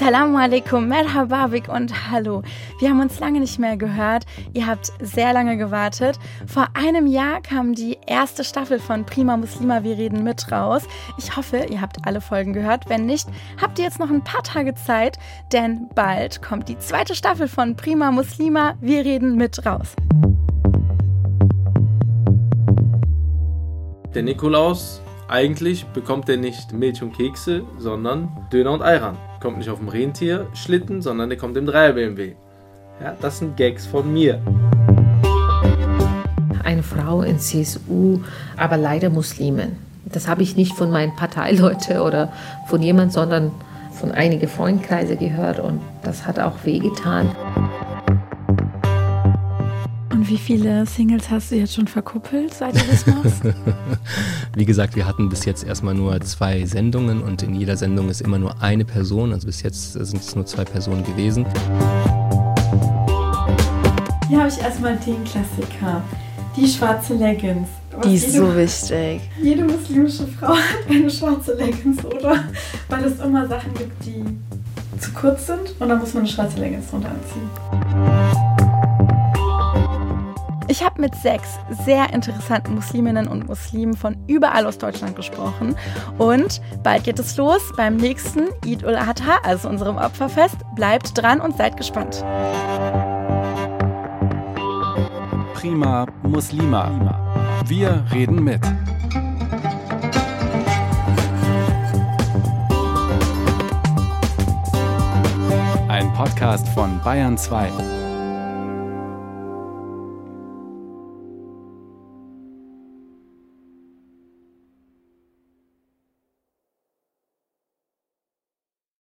Assalamu alaikum, merhababik und hallo. Wir haben uns lange nicht mehr gehört. Ihr habt sehr lange gewartet. Vor einem Jahr kam die erste Staffel von Prima Muslima, wir reden mit raus. Ich hoffe, ihr habt alle Folgen gehört. Wenn nicht, habt ihr jetzt noch ein paar Tage Zeit, denn bald kommt die zweite Staffel von Prima Muslima, wir reden mit raus. Der Nikolaus, eigentlich bekommt er nicht Milch und Kekse, sondern Döner und Ayran. Kommt nicht auf dem Rentier, Schlitten, sondern der kommt im Dreier BMW. Ja, das sind Gags von mir. Eine Frau in CSU, aber leider Muslimen. Das habe ich nicht von meinen Parteileuten oder von jemand, sondern von einigen Freundkreise gehört und das hat auch wehgetan. Und wie viele Singles hast du jetzt schon verkuppelt, seit du das machst? wie gesagt, wir hatten bis jetzt erstmal nur zwei Sendungen und in jeder Sendung ist immer nur eine Person. Also bis jetzt sind es nur zwei Personen gewesen. Hier habe ich erstmal den Klassiker. Die schwarze Leggings. Was die ist jede, so wichtig. Jede muslimische Frau hat eine schwarze Leggings, oder? Weil es immer Sachen gibt, die zu kurz sind und dann muss man eine schwarze Leggings drunter anziehen. Mit sechs sehr interessanten Musliminnen und Muslimen von überall aus Deutschland gesprochen. Und bald geht es los beim nächsten Eid ul-Adha, also unserem Opferfest. Bleibt dran und seid gespannt. Prima Muslima. Wir reden mit. Ein Podcast von Bayern 2.